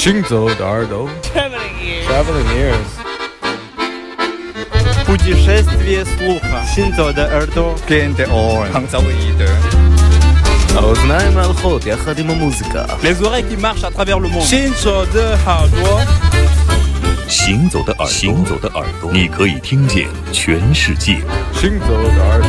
行走的耳朵，Traveling ears，путешествие слуха，行走的耳朵，Gen de oren，行走的耳朵，האוזניים הלכות יחד עם המוזיקה Les oreilles qui marchent à travers le monde，行走的耳朵，行走的耳，行走的耳朵，你可以听见全世界。行走的耳朵。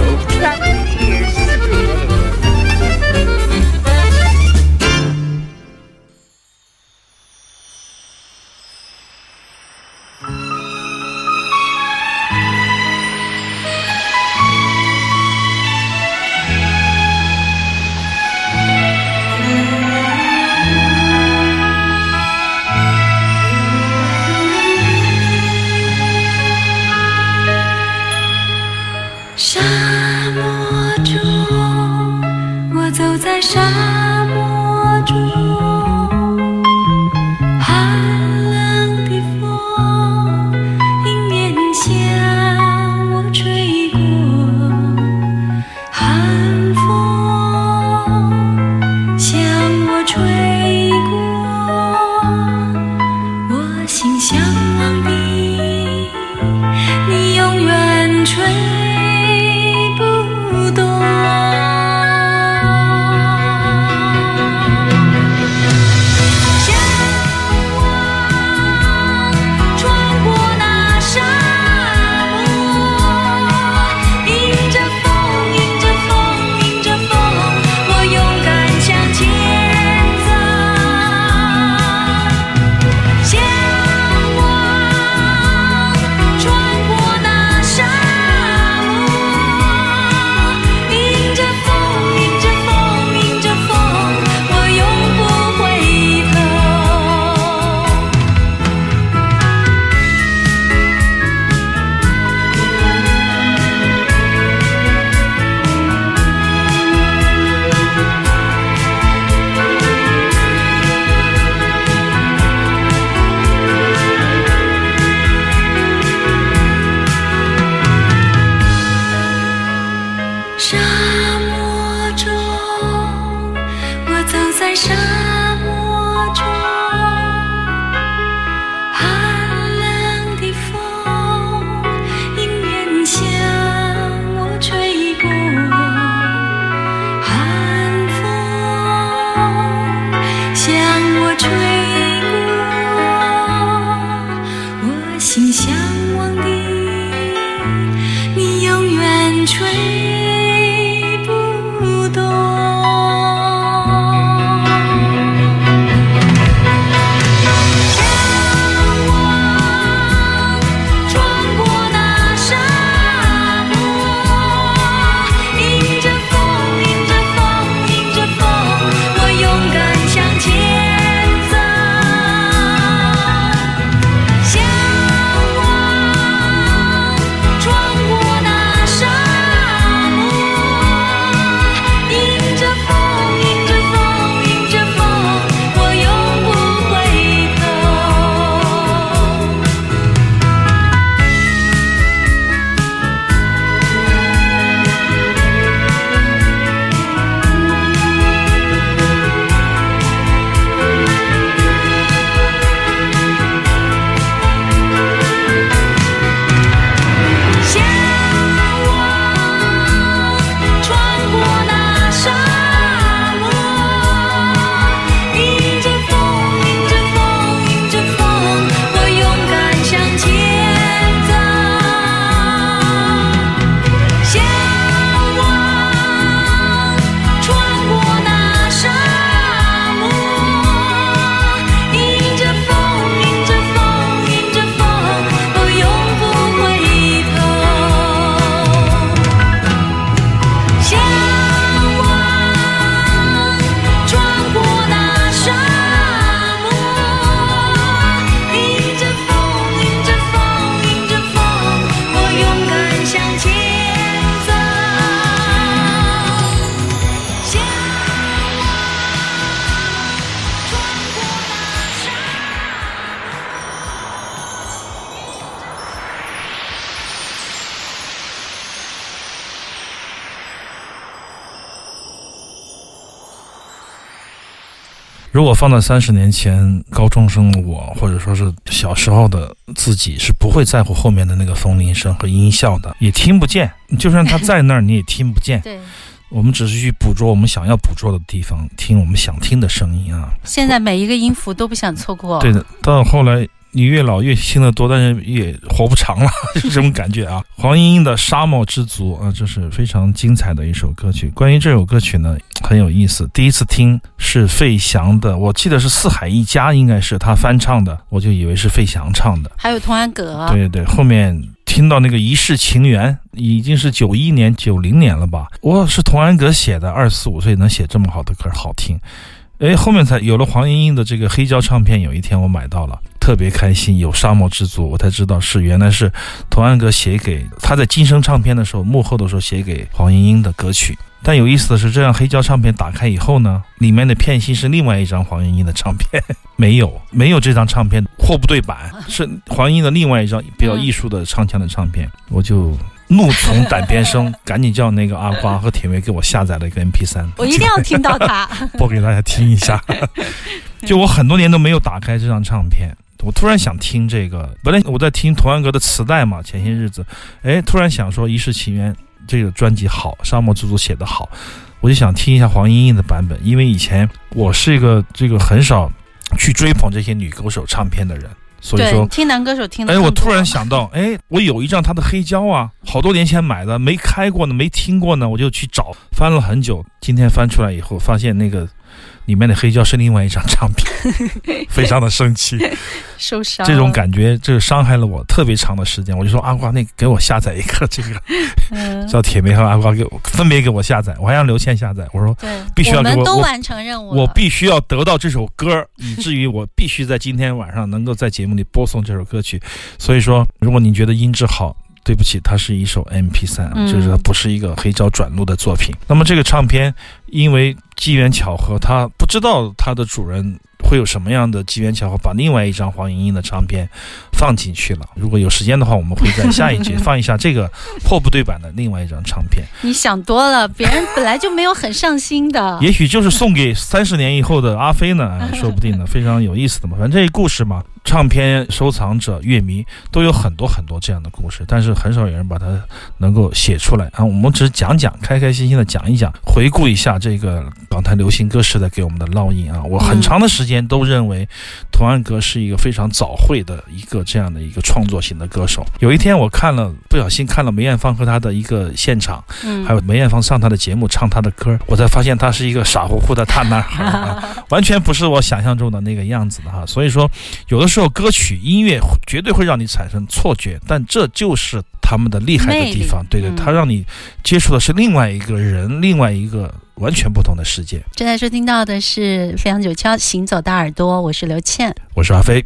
如果放在三十年前，高中生的我，或者说是小时候的自己，是不会在乎后面的那个风铃声和音效的，也听不见。就算它在那儿，你也听不见。对，我们只是去捕捉我们想要捕捉的地方，听我们想听的声音啊。现在每一个音符都不想错过。对的，到后来你越老越听得多，但是也活不长了，是这种感觉啊。黄莺莺的《沙漠之族》啊，这是非常精彩的一首歌曲。关于这首歌曲呢，很有意思。第一次听是费翔的，我记得是四海一家，应该是他翻唱的，我就以为是费翔唱的。还有童安格。对对对，后面听到那个《一世情缘》，已经是九一年、九零年了吧？我是童安格写的，二十四五岁能写这么好的歌，好听。哎，后面才有了黄莺莺的这个黑胶唱片，有一天我买到了，特别开心。有《沙漠之足》，我才知道是原来是童安格写给他在金声唱片的时候幕后的时候写给黄莺莺的歌曲。但有意思的是，这张黑胶唱片打开以后呢，里面的片芯是另外一张黄莺莺的唱片，没有没有这张唱片货不对版，是黄莺莺的另外一张比较艺术的唱腔的唱片，我就。怒从胆边生，赶紧叫那个阿瓜和铁梅给我下载了一个 M P 三，我一定要听到它，播给大家听一下。就我很多年都没有打开这张唱片，我突然想听这个。本来我在听童安格的磁带嘛，前些日子，哎，突然想说《一世情缘》这个专辑好，《沙漠之主》写的好，我就想听一下黄莺莺的版本，因为以前我是一个这个很少去追捧这些女歌手唱片的人。所以说，听男歌手听的。哎，我突然想到，哎，我有一张他的黑胶啊，好多年前买的，没开过呢，没听过呢，我就去找，翻了很久。今天翻出来以后，发现那个。里面的黑胶是另外一张唱片，非常的生气，受伤。这种感觉，这伤害了我特别长的时间。我就说阿瓜，那给我下载一个 这个，叫铁梅和阿瓜给我分别给我下载，我还让刘倩下载。我说，必须要给我们都完成任务，我必须要得到这首歌，以至于我必须在今天晚上能够在节目里播送这首歌曲。所以说，如果你觉得音质好，对不起，它是一首 M P 三，就是它不是一个黑胶转录的作品。那么这个唱片，因为机缘巧合，他不知道他的主人会有什么样的机缘巧合，把另外一张黄莺莺的唱片放进去了。如果有时间的话，我们会在下一节 放一下这个破不对版的另外一张唱片。你想多了，别人本来就没有很上心的。也许就是送给三十年以后的阿飞呢，说不定呢，非常有意思的嘛。反正这故事嘛。唱片收藏者、乐迷都有很多很多这样的故事，但是很少有人把它能够写出来啊。我们只是讲讲，开开心心的讲一讲，回顾一下这个港台流行歌时代给我们的烙印啊。我很长的时间都认为，童安格是一个非常早慧的一个这样的一个创作型的歌手。有一天我看了，不小心看了梅艳芳和他的一个现场，嗯，还有梅艳芳上他的节目唱他的歌，我才发现他是一个傻乎乎的大男孩啊，完全不是我想象中的那个样子的哈。所以说，有的。时候歌曲音乐绝对会让你产生错觉，但这就是他们的厉害的地方。对对，他让你接触的是另外一个人，另外一个完全不同的世界。正在收听到的是飞扬九霄行走大耳朵，我是刘倩，我是阿飞。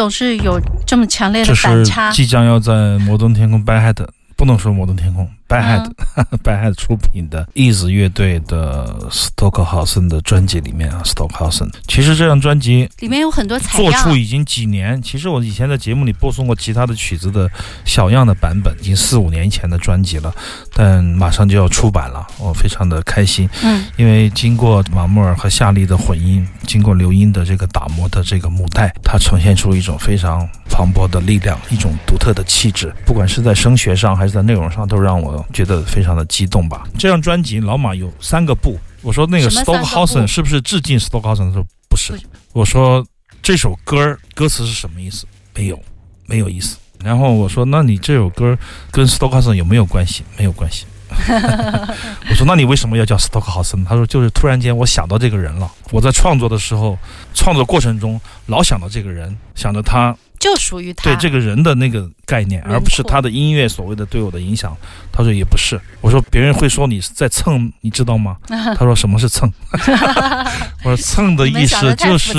总是有这么强烈的反差。即将要在摩登天空 Bad 不能说摩登天空 Bad Head、Bad Head 出品的 Ease 乐队的 Stockhausen 的专辑里面啊，Stockhausen。其实这张专辑里面有很多采样做出，已经几年，其实我以前在节目里播送过其他的曲子的小样的版本，已经四五年前的专辑了，但马上就要出版了，我非常的开心。嗯，因为经过马木尔和夏利的混音，经过刘音的这个打磨的这个母带，它呈现出一种非常磅礴的力量，一种独特的气质，不管是在声学上还是在内容上，都让我觉得非常的激动吧。这张专辑老马有三个不，我说那个 Stockhausen 是不是致敬 Stockhausen 的时候不是，我说这首歌儿歌词是什么意思？没有，没有意思。然后我说，那你这首歌跟 Stockhausen 有没有关系？没有关系。我说，那你为什么要叫 Stockhausen？他说，就是突然间我想到这个人了。我在创作的时候，创作过程中老想到这个人，想着他就属于他。对这个人的那个概念，而不是他的音乐所谓的对我的影响。他说也不是。我说别人会说你是在蹭，你知道吗？他说什么是蹭？我说蹭的意思就是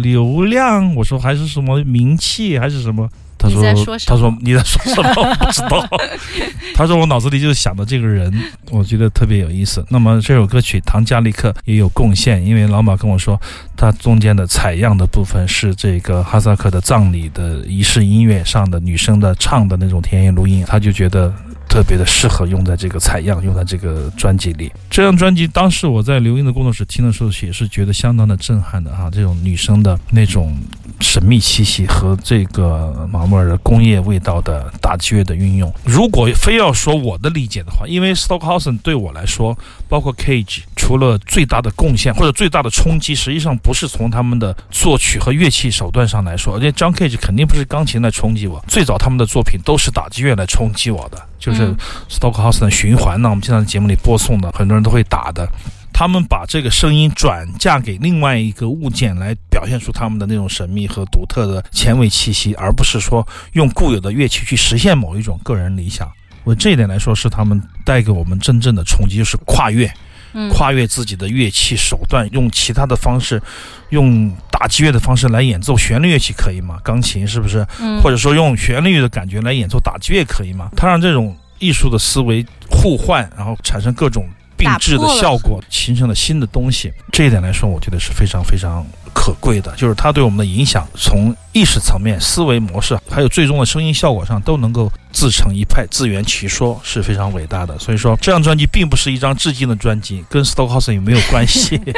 流量。我说还是什么名气还是什么？他说他说你在说什么？我不知道。他说我脑子里就是想到这个人，我觉得特别有意思。那么这首歌曲唐加利克也有贡献，因为老马跟我说，他中间的采样的部分是这个哈萨克的葬礼的仪式音乐上的女生的唱的那种田野录音，他就觉得。特别的适合用在这个采样，用在这个专辑里。这张专辑当时我在刘英的工作室听的时候，也是觉得相当的震撼的哈。这种女生的那种神秘气息和这个马木尔的工业味道的打击乐的运用，如果非要说我的理解的话，因为 Stockhausen 对我来说，包括 Cage，除了最大的贡献或者最大的冲击，实际上不是从他们的作曲和乐器手段上来说，而且 John Cage 肯定不是钢琴来冲击我，最早他们的作品都是打击乐来冲击我的。就是嗯 Stockhausen 的循环呢，我们经常在节目里播送的，很多人都会打的。他们把这个声音转嫁给另外一个物件，来表现出他们的那种神秘和独特的前卫气息，而不是说用固有的乐器去实现某一种个人理想。我这一点来说，是他们带给我们真正的冲击，就是跨越。嗯跨越自己的乐器手段，用其他的方式，用打击乐的方式来演奏旋律乐器可以吗？钢琴是不是？嗯或者说用旋律的感觉来演奏打击乐可以吗？他让这种艺术的思维互换，然后产生各种并置的效果，形成了新的东西。这一点来说，我觉得是非常非常可贵的，就是它对我们的影响，从意识层面、思维模式，还有最终的声音效果上，都能够自成一派、自圆其说，是非常伟大的。所以说，这张专辑并不是一张致敬的专辑，跟 Stockhausen 也没有关系。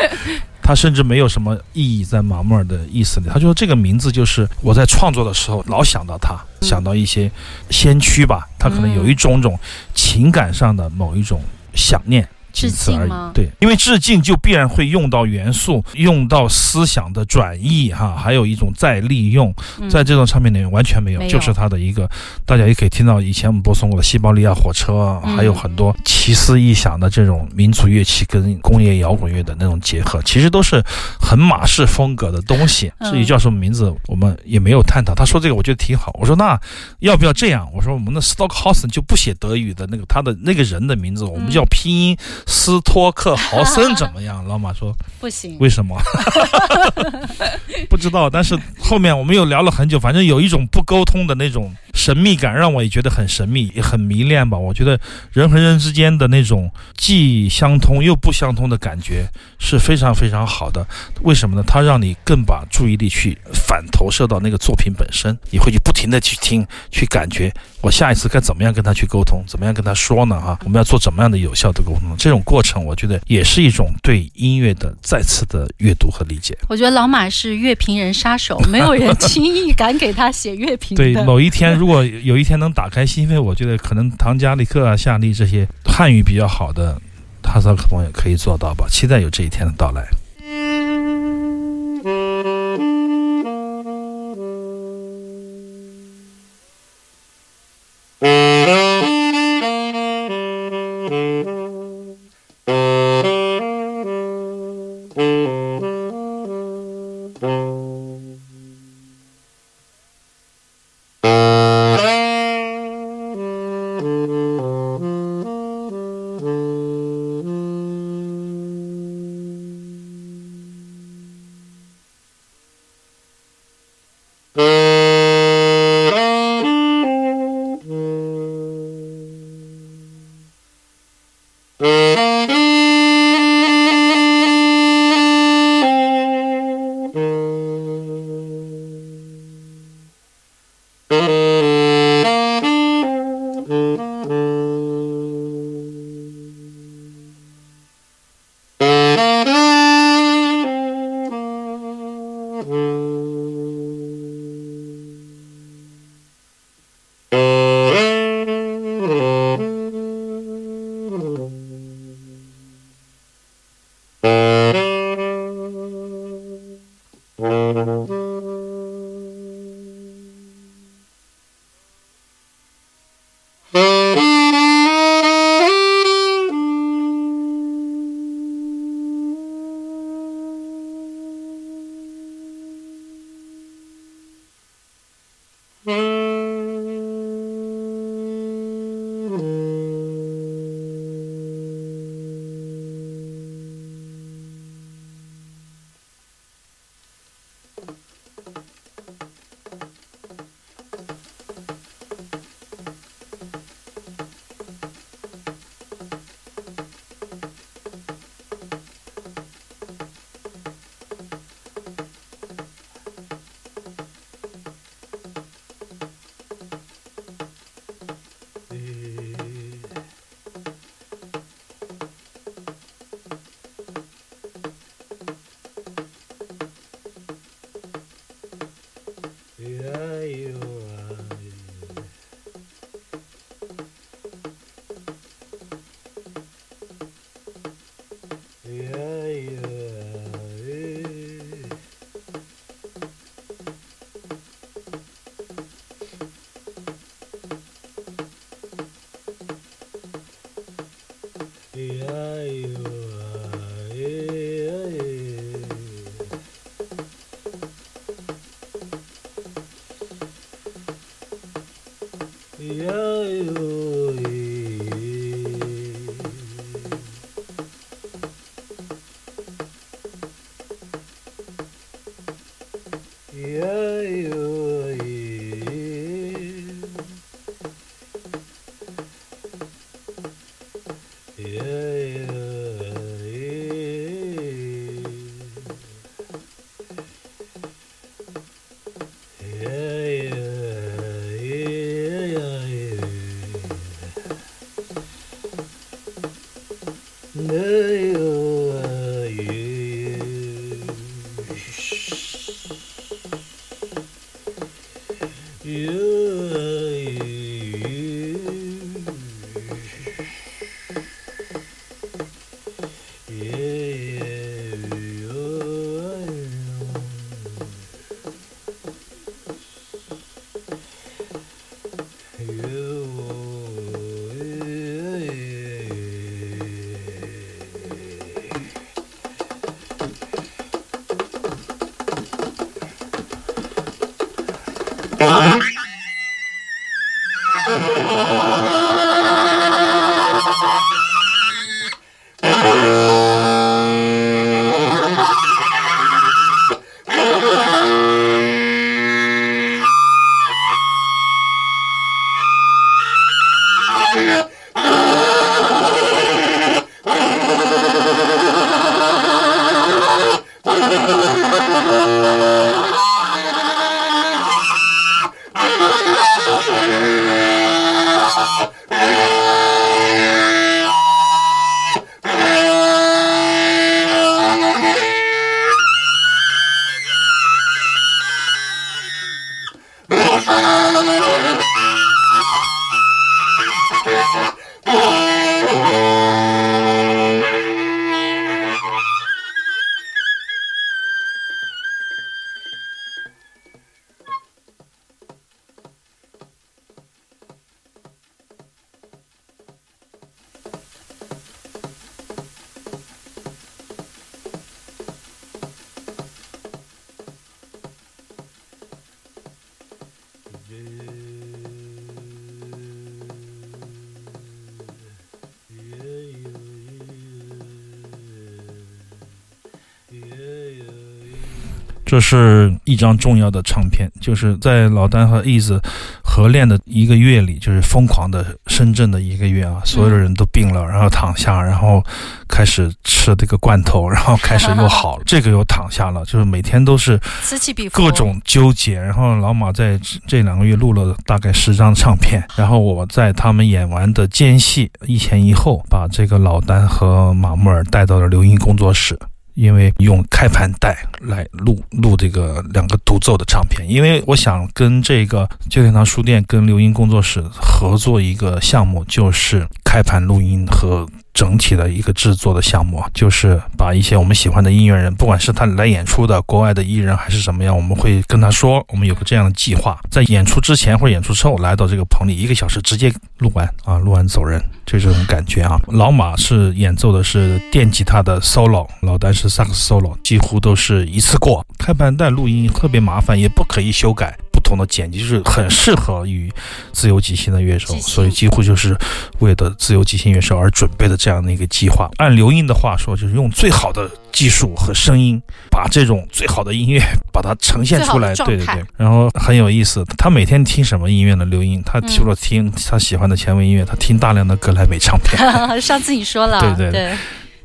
他甚至没有什么意义在马穆尔的意思里，他就说这个名字就是我在创作的时候老想到他，想到一些先驱吧，他可能有一种种情感上的某一种想念。仅此而已致敬吗。对，因为致敬就必然会用到元素，用到思想的转移，哈，还有一种再利用，嗯在这种唱片里面完全没有，就是它的一个，大家也可以听到以前我们播送过的西伯利亚火车，嗯还有很多奇思异想的这种民族乐器跟工业摇滚乐的那种结合，其实都是很马式风格的东西。嗯至于叫什么名字，我们也没有探讨。他说这个我觉得挺好，我说那要不要这样？我说我们的 Stockhausen 就不写德语的那个他的那个人的名字，我们叫拼音斯托克豪森怎么样？老马说不行，为什么？不知道，但是后面我们又聊了很久，反正有一种不沟通的那种神秘感，让我也觉得很神秘，也很迷恋吧。我觉得人和人之间的那种既相通又不相通的感觉是非常非常好的。为什么呢？它让你更把注意力去反投射到那个作品本身，你会去不停的去听，去感觉我下一次该怎么样跟他去沟通，怎么样跟他说呢？哈，我们要做怎么样的有效的沟通？这种过程，我觉得也是一种对音乐的再次的阅读和理解。我觉得老马是乐评人杀手，没有人 轻易敢给他写乐评。对，某一天如果有一天能打开心扉，我觉得可能唐加里克啊、夏利这些汉语比较好的哈萨克朋友可以做到吧。期待有这一天的到来。Música Uh, 这是一张重要的唱片，就是在老丹和 Ease 合练的一个月里，就是疯狂的深圳的一个月啊，所有的人都病了，然后躺下，然后开始吃这个罐头，然后开始又好了，这个又躺下了，就是每天都是此起彼伏，各种纠结。然后老马在这两个月录了大概十张唱片，然后我在他们演完的间隙一前一后，把这个老丹和马木尔带到了刘英工作室。因为用开盘带来录录这个两个独奏的唱片，因为我想跟这个旧天堂书店跟刘英工作室合作一个项目，就是开盘录音和整体的一个制作的项目，就是把一些我们喜欢的音乐人，不管是他来演出的国外的艺人还是什么样，我们会跟他说，我们有个这样的计划，在演出之前或者演出之后来到这个棚里，一个小时直接录完啊，录完走人。就这种感觉啊，老马是演奏的是电吉他的 solo，老丹是萨克斯 solo，几乎都是一次过。开盘带录音特别麻烦，也不可以修改，不同的剪辑就是很适合于自由即兴的乐手，所以几乎就是为了自由即兴乐手而准备的这样的一个计划。按刘英的话说，就是用最好的技术和声音，把这种最好的音乐把它呈现出来。对对对，然后很有意思。他每天听什么音乐呢？刘英，他除了听他喜欢的前卫音乐，他听大量的格莱美唱片。上次你说了，对对对，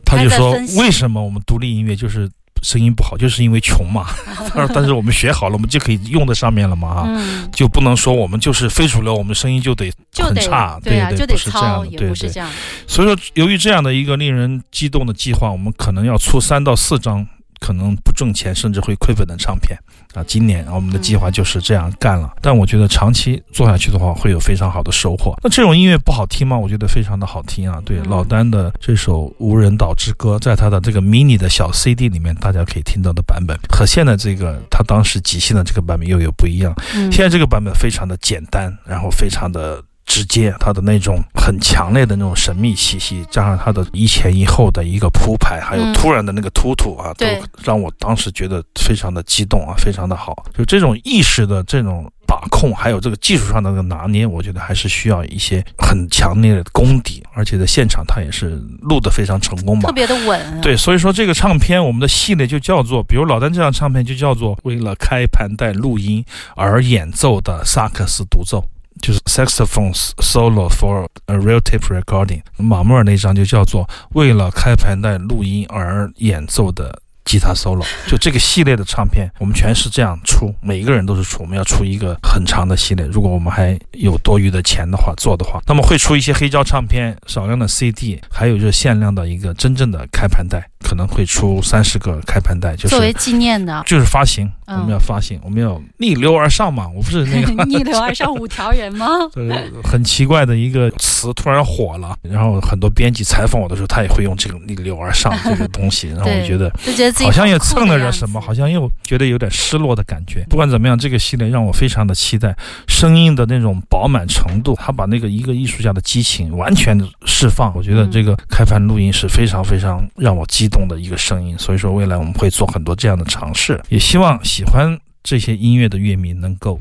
他就说为什么我们独立音乐就是声音不好，就是因为穷嘛。但是我们学好了，我们就可以用在上面了嘛啊，就不能说我们就是非主流，我们声音就得很差，对啊，就得操，也不是这样。所以说，由于这样的一个令人激动的计划，我们可能要出三到四张。可能不挣钱，甚至会亏本的唱片啊。今年我们的计划就是这样干了，但我觉得长期做下去的话，会有非常好的收获。那这种音乐不好听吗？我觉得非常的好听啊。对，老丹的这首《无人岛之歌》，在他的这个 mini 的小 CD 里面，大家可以听到的版本，和现在这个他当时即兴的这个版本又有不一样。现在这个版本非常的简单，然后非常的。直接，他的那种很强烈的那种神秘气息，加上他的一前一后的一个铺排，还有突然的那个突突啊，都让我当时觉得非常的激动啊，非常的好。就这种意识的这种把控，还有这个技术上的那个拿捏，我觉得还是需要一些很强烈的功底，而且在现场他也是录的非常成功吧，特别的稳。对，所以说这个唱片，我们的系列就叫做，比如老丹这张唱片就叫做为了开盘带录音而演奏的萨克斯独奏。就是 saxophone solo for a real tape recording，马莫尔那张就叫做为了开盘带录音而演奏的吉他 solo。就这个系列的唱片，我们全是这样出，每一个人都是出，我们要出一个很长的系列。如果我们还有多余的钱的话，做的话，那么会出一些黑胶唱片、少量的 CD，还有就是限量的一个真正的开盘带。可能会出三十个开盘带，就是作为纪念的，就是发行，我们要发行，我们要逆流而上嘛。我不是那个 逆流而上五条人吗？对，很奇怪的一个词突然火了，然后很多编辑采访我的时候，他也会用这个逆流而上这个东西，然后我觉得就觉得自己好像也蹭了点什么，好像又觉得有点失落的感觉。不管怎么样，这个系列让我非常的期待，声音的那种饱满程度，他把那个一个艺术家的激情完全释放。我觉得这个开盘录音是非常非常让我激。动的一个声音，所以说未来我们会做很多这样的尝试，也希望喜欢这些音乐的乐迷能够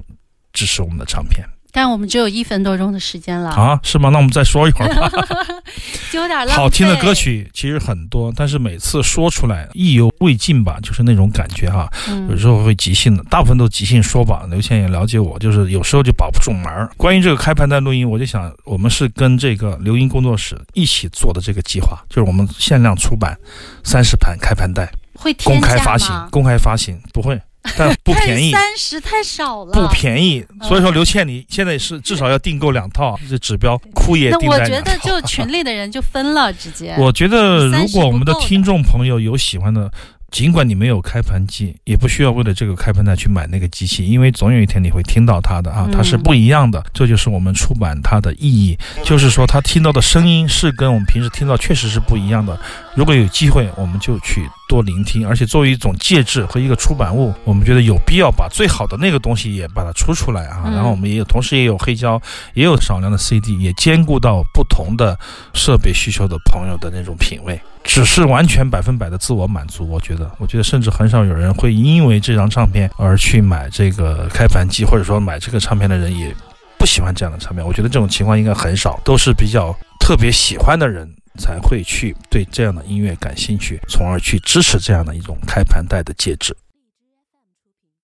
支持我们的唱片。但我们只有一分多钟的时间了啊？是吗？那我们再说一会儿吧。就有点好听的歌曲其实很多，但是每次说出来意犹未尽吧，就是那种感觉哈。有时候会即兴的，大部分都即兴说吧。刘谦也了解我，就是有时候就把不住门儿。关于这个开盘带录音，我就想，我们是跟这个刘音工作室一起做的这个计划，就是我们限量出版三十盘开盘带，会公开发行，公开发行不会。但不便宜，三十太少了，不便宜。所以说，刘倩，你现在是至少要订购两套，这指标库也订那我觉得就群里的人就分了，直接。我觉得如果我们的听众朋友有喜欢的。尽管你没有开盘机，也不需要为了这个开盘带去买那个机器，因为总有一天你会听到它的啊，它是不一样的。这就是我们出版它的意义，就是说他听到的声音是跟我们平时听到确实是不一样的。如果有机会，我们就去多聆听，而且作为一种介质和一个出版物，我们觉得有必要把最好的那个东西也把它出出来啊。然后我们也有，同时也有黑胶，也有少量的 CD，也兼顾到不同的设备需求的朋友的那种品味。只是完全百分百的自我满足，我觉得，我觉得甚至很少有人会因为这张唱片而去买这个开盘机，或者说买这个唱片的人也不喜欢这样的唱片。我觉得这种情况应该很少，都是比较特别喜欢的人才会去对这样的音乐感兴趣，从而去支持这样的一种开盘带的戒指。